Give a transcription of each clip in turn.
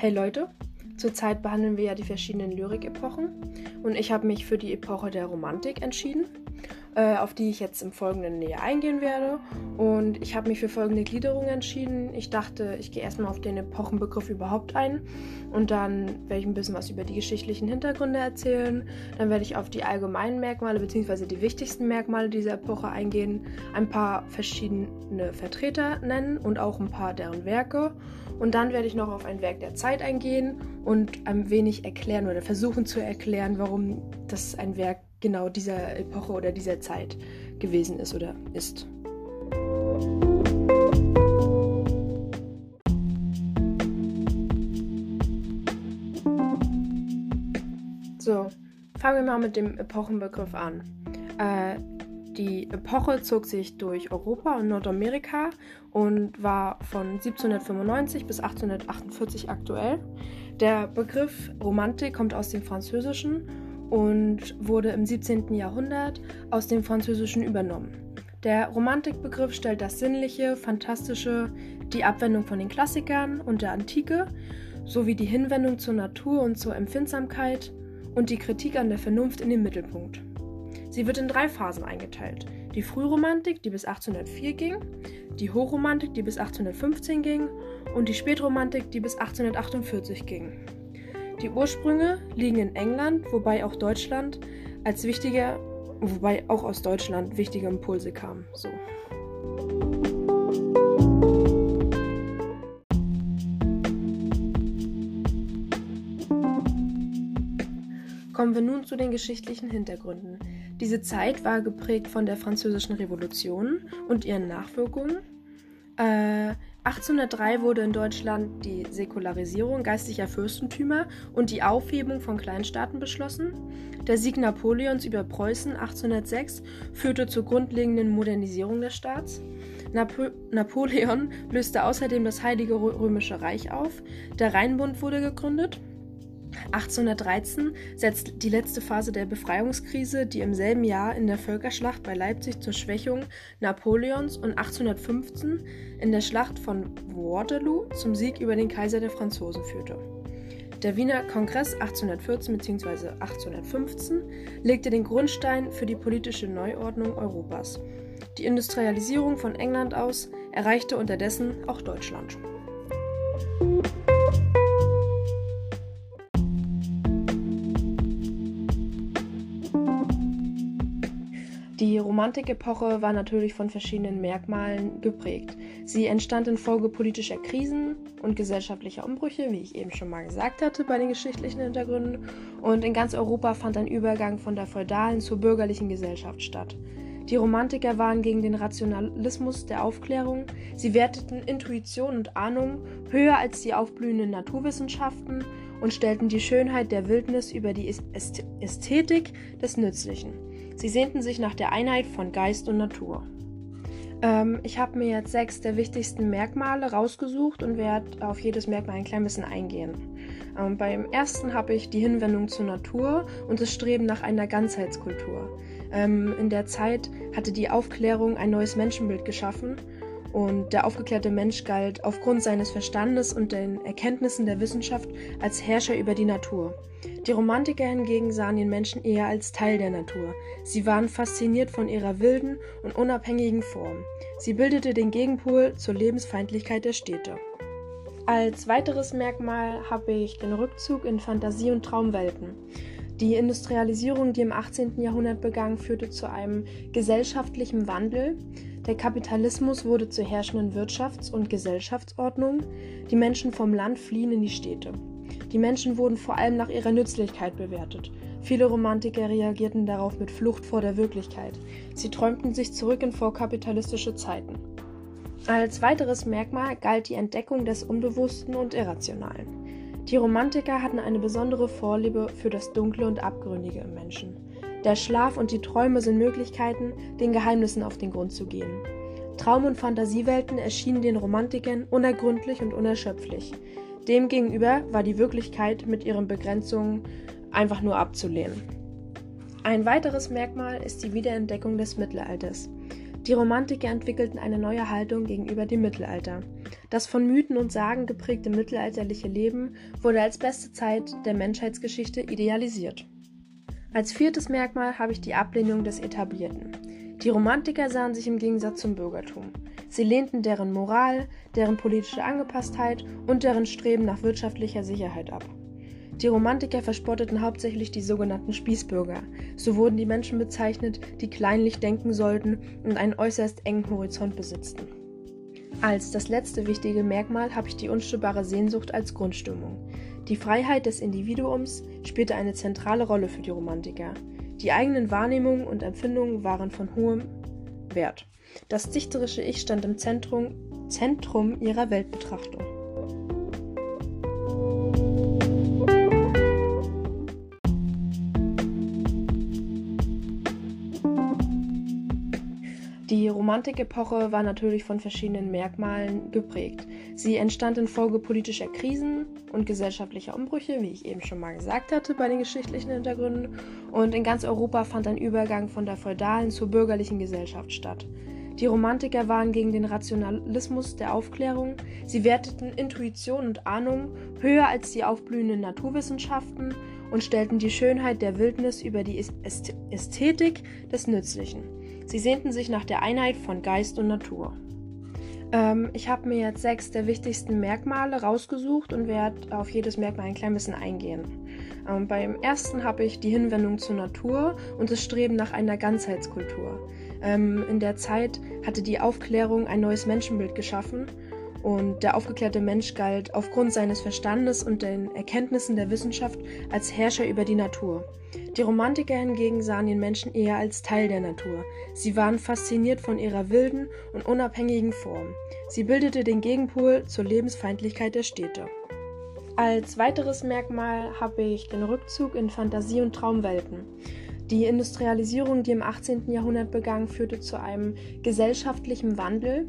Hey Leute, zurzeit behandeln wir ja die verschiedenen Lyrik-Epochen und ich habe mich für die Epoche der Romantik entschieden auf die ich jetzt im Folgenden näher eingehen werde. Und ich habe mich für folgende Gliederung entschieden. Ich dachte, ich gehe erstmal auf den Epochenbegriff überhaupt ein und dann werde ich ein bisschen was über die geschichtlichen Hintergründe erzählen. Dann werde ich auf die allgemeinen Merkmale bzw. die wichtigsten Merkmale dieser Epoche eingehen, ein paar verschiedene Vertreter nennen und auch ein paar deren Werke. Und dann werde ich noch auf ein Werk der Zeit eingehen und ein wenig erklären oder versuchen zu erklären, warum das ein Werk genau dieser Epoche oder dieser Zeit gewesen ist oder ist. So, fangen wir mal mit dem Epochenbegriff an. Äh, die Epoche zog sich durch Europa und Nordamerika und war von 1795 bis 1848 aktuell. Der Begriff Romantik kommt aus dem Französischen und wurde im 17. Jahrhundert aus dem Französischen übernommen. Der Romantikbegriff stellt das Sinnliche, Fantastische, die Abwendung von den Klassikern und der Antike sowie die Hinwendung zur Natur und zur Empfindsamkeit und die Kritik an der Vernunft in den Mittelpunkt. Sie wird in drei Phasen eingeteilt. Die Frühromantik, die bis 1804 ging, die Hochromantik, die bis 1815 ging und die Spätromantik, die bis 1848 ging. Die Ursprünge liegen in England, wobei auch Deutschland als wichtiger, wobei auch aus Deutschland wichtige Impulse kamen. So. Kommen wir nun zu den geschichtlichen Hintergründen. Diese Zeit war geprägt von der Französischen Revolution und ihren Nachwirkungen. Äh, 1803 wurde in Deutschland die Säkularisierung geistlicher Fürstentümer und die Aufhebung von Kleinstaaten beschlossen. Der Sieg Napoleons über Preußen 1806 führte zur grundlegenden Modernisierung des Staats. Napo Napoleon löste außerdem das Heilige Römische Reich auf. Der Rheinbund wurde gegründet. 1813 setzt die letzte Phase der Befreiungskrise, die im selben Jahr in der Völkerschlacht bei Leipzig zur Schwächung Napoleons und 1815 in der Schlacht von Waterloo zum Sieg über den Kaiser der Franzosen führte. Der Wiener Kongress 1814 bzw. 1815 legte den Grundstein für die politische Neuordnung Europas. Die Industrialisierung von England aus erreichte unterdessen auch Deutschland. Die Romantikepoche war natürlich von verschiedenen Merkmalen geprägt. Sie entstand infolge politischer Krisen und gesellschaftlicher Umbrüche, wie ich eben schon mal gesagt hatte, bei den geschichtlichen Hintergründen. Und in ganz Europa fand ein Übergang von der feudalen zur bürgerlichen Gesellschaft statt. Die Romantiker waren gegen den Rationalismus der Aufklärung. Sie werteten Intuition und Ahnung höher als die aufblühenden Naturwissenschaften und stellten die Schönheit der Wildnis über die Ästhetik des Nützlichen. Sie sehnten sich nach der Einheit von Geist und Natur. Ähm, ich habe mir jetzt sechs der wichtigsten Merkmale rausgesucht und werde auf jedes Merkmal ein klein bisschen eingehen. Ähm, beim ersten habe ich die Hinwendung zur Natur und das Streben nach einer Ganzheitskultur. Ähm, in der Zeit hatte die Aufklärung ein neues Menschenbild geschaffen und der aufgeklärte Mensch galt aufgrund seines Verstandes und den Erkenntnissen der Wissenschaft als Herrscher über die Natur. Die Romantiker hingegen sahen den Menschen eher als Teil der Natur. Sie waren fasziniert von ihrer wilden und unabhängigen Form. Sie bildete den Gegenpol zur Lebensfeindlichkeit der Städte. Als weiteres Merkmal habe ich den Rückzug in Fantasie- und Traumwelten. Die Industrialisierung, die im 18. Jahrhundert begann, führte zu einem gesellschaftlichen Wandel. Der Kapitalismus wurde zur herrschenden Wirtschafts- und Gesellschaftsordnung. Die Menschen vom Land fliehen in die Städte. Die Menschen wurden vor allem nach ihrer Nützlichkeit bewertet. Viele Romantiker reagierten darauf mit Flucht vor der Wirklichkeit. Sie träumten sich zurück in vorkapitalistische Zeiten. Als weiteres Merkmal galt die Entdeckung des Unbewussten und Irrationalen. Die Romantiker hatten eine besondere Vorliebe für das Dunkle und Abgründige im Menschen. Der Schlaf und die Träume sind Möglichkeiten, den Geheimnissen auf den Grund zu gehen. Traum- und Fantasiewelten erschienen den Romantikern unergründlich und unerschöpflich. Demgegenüber war die Wirklichkeit mit ihren Begrenzungen einfach nur abzulehnen. Ein weiteres Merkmal ist die Wiederentdeckung des Mittelalters. Die Romantiker entwickelten eine neue Haltung gegenüber dem Mittelalter. Das von Mythen und Sagen geprägte mittelalterliche Leben wurde als beste Zeit der Menschheitsgeschichte idealisiert. Als viertes Merkmal habe ich die Ablehnung des Etablierten. Die Romantiker sahen sich im Gegensatz zum Bürgertum. Sie lehnten deren Moral, deren politische Angepasstheit und deren Streben nach wirtschaftlicher Sicherheit ab. Die Romantiker verspotteten hauptsächlich die sogenannten Spießbürger. So wurden die Menschen bezeichnet, die kleinlich denken sollten und einen äußerst engen Horizont besitzten. Als das letzte wichtige Merkmal habe ich die unstillbare Sehnsucht als Grundstimmung. Die Freiheit des Individuums spielte eine zentrale Rolle für die Romantiker. Die eigenen Wahrnehmungen und Empfindungen waren von hohem Wert. Das dichterische Ich stand im Zentrum, Zentrum ihrer Weltbetrachtung. Romantikepoche war natürlich von verschiedenen Merkmalen geprägt. Sie entstand infolge politischer Krisen und gesellschaftlicher Umbrüche, wie ich eben schon mal gesagt hatte, bei den geschichtlichen Hintergründen. Und in ganz Europa fand ein Übergang von der feudalen zur bürgerlichen Gesellschaft statt. Die Romantiker waren gegen den Rationalismus der Aufklärung. Sie werteten Intuition und Ahnung höher als die aufblühenden Naturwissenschaften und stellten die Schönheit der Wildnis über die Ästhetik des Nützlichen. Sie sehnten sich nach der Einheit von Geist und Natur. Ähm, ich habe mir jetzt sechs der wichtigsten Merkmale rausgesucht und werde auf jedes Merkmal ein klein bisschen eingehen. Ähm, beim ersten habe ich die Hinwendung zur Natur und das Streben nach einer Ganzheitskultur. Ähm, in der Zeit hatte die Aufklärung ein neues Menschenbild geschaffen und der aufgeklärte Mensch galt aufgrund seines Verstandes und den Erkenntnissen der Wissenschaft als Herrscher über die Natur. Die Romantiker hingegen sahen den Menschen eher als Teil der Natur. Sie waren fasziniert von ihrer wilden und unabhängigen Form. Sie bildete den Gegenpol zur Lebensfeindlichkeit der Städte. Als weiteres Merkmal habe ich den Rückzug in Fantasie- und Traumwelten. Die Industrialisierung, die im 18. Jahrhundert begann, führte zu einem gesellschaftlichen Wandel.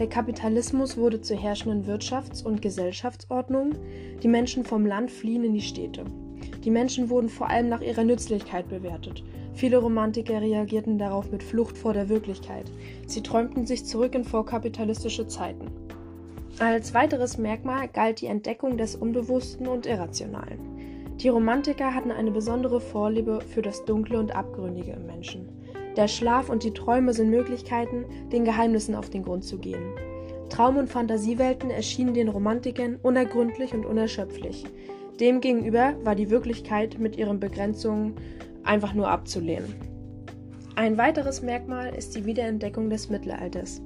Der Kapitalismus wurde zur herrschenden Wirtschafts- und Gesellschaftsordnung. Die Menschen vom Land fliehen in die Städte. Die Menschen wurden vor allem nach ihrer Nützlichkeit bewertet. Viele Romantiker reagierten darauf mit Flucht vor der Wirklichkeit. Sie träumten sich zurück in vorkapitalistische Zeiten. Als weiteres Merkmal galt die Entdeckung des Unbewussten und Irrationalen. Die Romantiker hatten eine besondere Vorliebe für das Dunkle und Abgründige im Menschen. Der Schlaf und die Träume sind Möglichkeiten, den Geheimnissen auf den Grund zu gehen. Traum- und Fantasiewelten erschienen den Romantikern unergründlich und unerschöpflich. Demgegenüber war die Wirklichkeit mit ihren Begrenzungen einfach nur abzulehnen. Ein weiteres Merkmal ist die Wiederentdeckung des Mittelalters.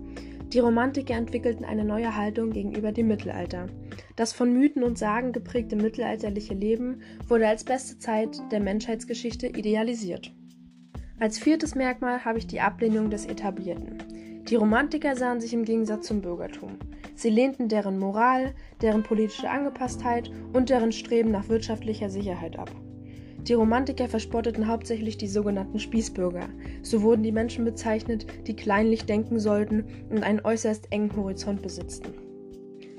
Die Romantiker entwickelten eine neue Haltung gegenüber dem Mittelalter. Das von Mythen und Sagen geprägte mittelalterliche Leben wurde als beste Zeit der Menschheitsgeschichte idealisiert. Als viertes Merkmal habe ich die Ablehnung des Etablierten. Die Romantiker sahen sich im Gegensatz zum Bürgertum. Sie lehnten deren Moral, deren politische Angepasstheit und deren Streben nach wirtschaftlicher Sicherheit ab. Die Romantiker verspotteten hauptsächlich die sogenannten Spießbürger. So wurden die Menschen bezeichnet, die kleinlich denken sollten und einen äußerst engen Horizont besitzten.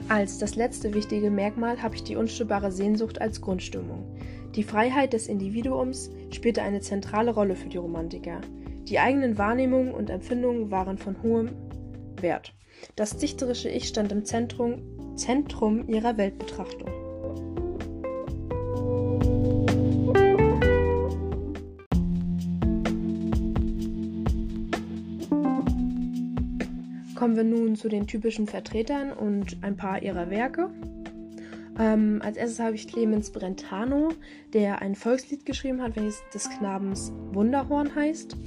Als das letzte wichtige Merkmal habe ich die unstillbare Sehnsucht als Grundstimmung. Die Freiheit des Individuums spielte eine zentrale Rolle für die Romantiker. Die eigenen Wahrnehmungen und Empfindungen waren von hohem Wert. Das dichterische Ich stand im Zentrum, Zentrum ihrer Weltbetrachtung. Kommen wir nun zu den typischen Vertretern und ein paar ihrer Werke. Ähm, als erstes habe ich Clemens Brentano, der ein Volkslied geschrieben hat, welches des Knabens Wunderhorn heißt.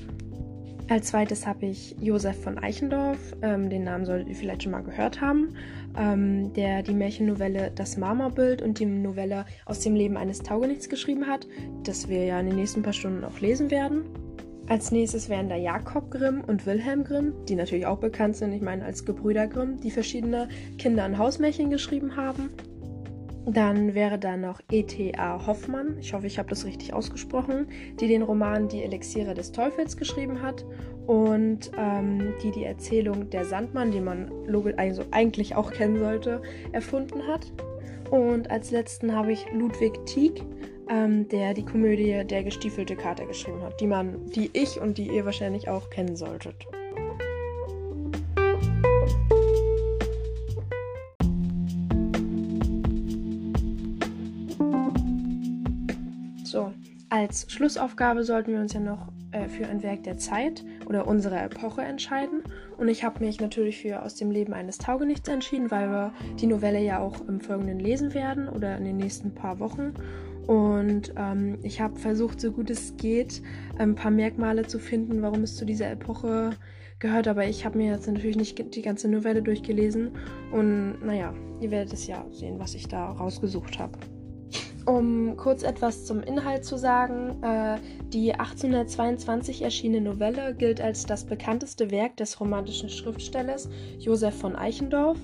Als zweites habe ich Josef von Eichendorff, ähm, den Namen solltet ihr vielleicht schon mal gehört haben, ähm, der die Märchennovelle Das Marmorbild und die Novelle Aus dem Leben eines Taugenichts geschrieben hat, das wir ja in den nächsten paar Stunden auch lesen werden. Als nächstes wären da Jakob Grimm und Wilhelm Grimm, die natürlich auch bekannt sind, ich meine als Gebrüder Grimm, die verschiedene Kinder- und Hausmärchen geschrieben haben. Dann wäre da noch E.T.A. Hoffmann, ich hoffe, ich habe das richtig ausgesprochen, die den Roman Die Elixiere des Teufels geschrieben hat und ähm, die die Erzählung Der Sandmann, die man also eigentlich auch kennen sollte, erfunden hat. Und als letzten habe ich Ludwig Tieck, ähm, der die Komödie Der gestiefelte Kater geschrieben hat, die man, die ich und die ihr wahrscheinlich auch kennen solltet. So, als Schlussaufgabe sollten wir uns ja noch äh, für ein Werk der Zeit oder unserer Epoche entscheiden. Und ich habe mich natürlich für Aus dem Leben eines Taugenichts entschieden, weil wir die Novelle ja auch im Folgenden lesen werden oder in den nächsten paar Wochen. Und ähm, ich habe versucht, so gut es geht, ein paar Merkmale zu finden, warum es zu dieser Epoche gehört. Aber ich habe mir jetzt natürlich nicht die ganze Novelle durchgelesen. Und naja, ihr werdet es ja sehen, was ich da rausgesucht habe. Um kurz etwas zum Inhalt zu sagen, äh, die 1822 erschienene Novelle gilt als das bekannteste Werk des romantischen Schriftstellers Josef von Eichendorff.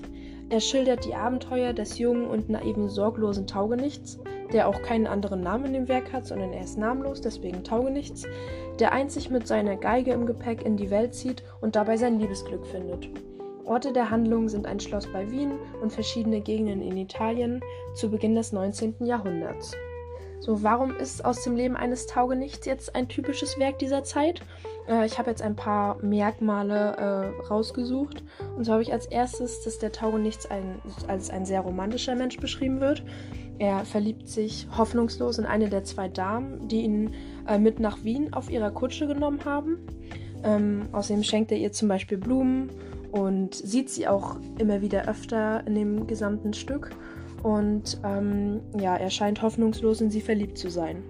Er schildert die Abenteuer des jungen und naiven sorglosen Taugenichts, der auch keinen anderen Namen in dem Werk hat, sondern er ist namenlos, deswegen Taugenichts, der einzig mit seiner Geige im Gepäck in die Welt zieht und dabei sein Liebesglück findet. Orte der Handlung sind ein Schloss bei Wien und verschiedene Gegenden in Italien zu Beginn des 19. Jahrhunderts. So, warum ist aus dem Leben eines Taugenichts jetzt ein typisches Werk dieser Zeit? Äh, ich habe jetzt ein paar Merkmale äh, rausgesucht. Und so habe ich als erstes, dass der Taugenichts ein, als ein sehr romantischer Mensch beschrieben wird. Er verliebt sich hoffnungslos in eine der zwei Damen, die ihn äh, mit nach Wien auf ihrer Kutsche genommen haben. Ähm, außerdem schenkt er ihr zum Beispiel Blumen und sieht sie auch immer wieder öfter in dem gesamten Stück. Und ähm, ja, er scheint hoffnungslos in sie verliebt zu sein.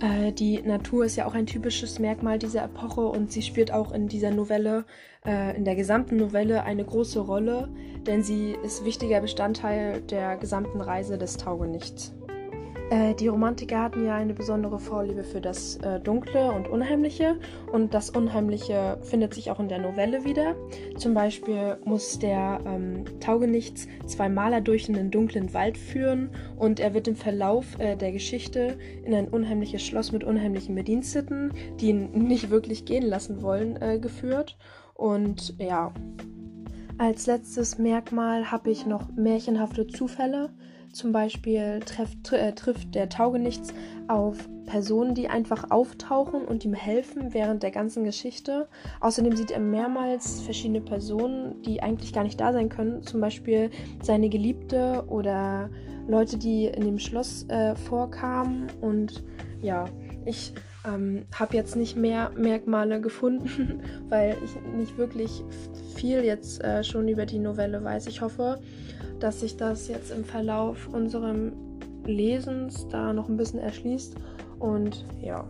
Äh, die Natur ist ja auch ein typisches Merkmal dieser Epoche und sie spielt auch in dieser Novelle, äh, in der gesamten Novelle eine große Rolle, denn sie ist wichtiger Bestandteil der gesamten Reise des Taugenichts. Äh, die Romantiker hatten ja eine besondere Vorliebe für das äh, Dunkle und Unheimliche und das Unheimliche findet sich auch in der Novelle wieder. Zum Beispiel muss der ähm, Taugenichts zwei Maler durch einen dunklen Wald führen und er wird im Verlauf äh, der Geschichte in ein unheimliches Schloss mit unheimlichen Bediensteten, die ihn nicht wirklich gehen lassen wollen, äh, geführt. Und ja, als letztes Merkmal habe ich noch märchenhafte Zufälle. Zum Beispiel trifft, äh, trifft der Taugenichts auf Personen, die einfach auftauchen und ihm helfen während der ganzen Geschichte. Außerdem sieht er mehrmals verschiedene Personen, die eigentlich gar nicht da sein können. Zum Beispiel seine Geliebte oder Leute, die in dem Schloss äh, vorkamen. Und ja, ich ähm, habe jetzt nicht mehr Merkmale gefunden, weil ich nicht wirklich viel jetzt äh, schon über die Novelle weiß. Ich hoffe, dass sich das jetzt im Verlauf unserem Lesens da noch ein bisschen erschließt. Und ja.